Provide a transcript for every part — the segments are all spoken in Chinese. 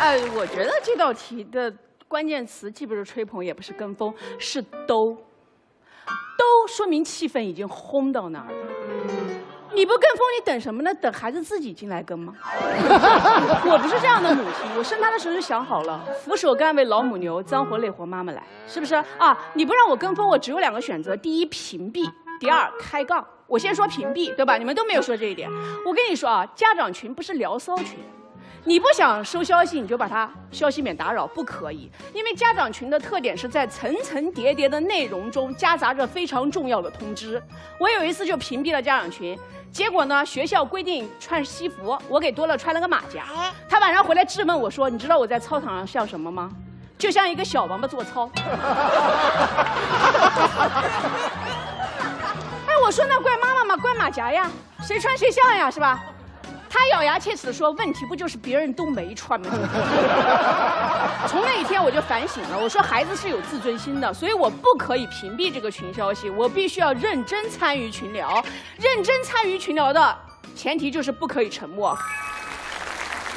呃，我觉得这道题的关键词既不是吹捧，也不是跟风，是都。都说明气氛已经烘到那儿了。你不跟风，你等什么呢？等孩子自己进来跟吗？我不是这样的母亲，我生他的时候就想好了，俯首甘为老母牛，脏活累活妈妈来，是不是啊？你不让我跟风，我只有两个选择：第一，屏蔽；第二，开杠。我先说屏蔽，对吧？你们都没有说这一点。我跟你说啊，家长群不是聊骚群。你不想收消息，你就把它消息免打扰，不可以。因为家长群的特点是在层层叠叠的内容中夹杂着非常重要的通知。我有一次就屏蔽了家长群，结果呢，学校规定穿西服，我给多乐穿了个马甲。他晚上回来质问我说：“你知道我在操场上像什么吗？就像一个小王八做操。”哎，我说那怪妈妈吗？怪马甲呀，谁穿谁像呀，是吧？他咬牙切齿地说：“问题不就是别人都没穿吗？” 从那一天我就反省了，我说孩子是有自尊心的，所以我不可以屏蔽这个群消息，我必须要认真参与群聊。认真参与群聊的前提就是不可以沉默。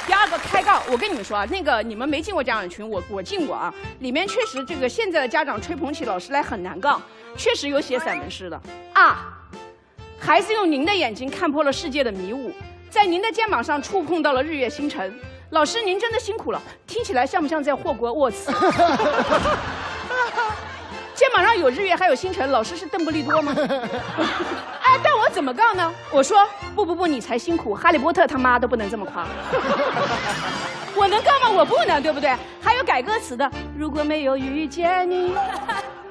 第二个开杠，我跟你们说啊，那个你们没进过家长群，我我进过啊，里面确实这个现在的家长吹捧起老师来很难杠，确实有写散文诗的啊。孩子用您的眼睛看破了世界的迷雾。在您的肩膀上触碰到了日月星辰，老师您真的辛苦了。听起来像不像在霍格沃茨？肩膀上有日月还有星辰，老师是邓布利多吗？哎，但我怎么杠呢？我说不不不，你才辛苦，哈利波特他妈都不能这么夸。我能杠吗？我不能，对不对？还有改歌词的，如果没有遇见你。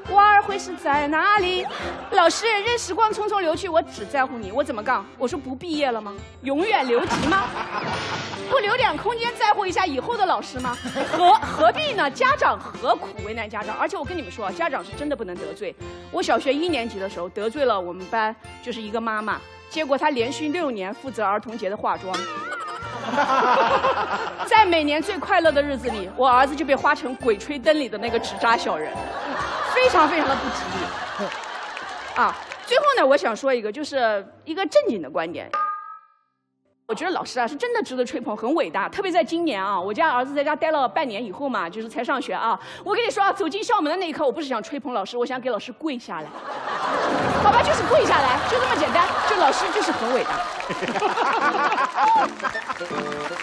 娃儿会是在哪里？老师，任时光匆匆流去，我只在乎你。我怎么杠？我说不毕业了吗？永远留级吗？不留点空间在乎一下以后的老师吗？何何必呢？家长何苦为难家长？而且我跟你们说啊，家长是真的不能得罪。我小学一年级的时候得罪了我们班就是一个妈妈，结果她连续六年负责儿童节的化妆。在每年最快乐的日子里，我儿子就被画成《鬼吹灯》里的那个纸扎小人。非常非常的不吉利，啊！最后呢，我想说一个，就是一个正经的观点。我觉得老师啊是真的值得吹捧，很伟大。特别在今年啊，我家儿子在家待了半年以后嘛，就是才上学啊。我跟你说啊，走进校门的那一刻，我不是想吹捧老师，我想给老师跪下来。好吧，就是跪下来，就这么简单。就老师就是很伟大。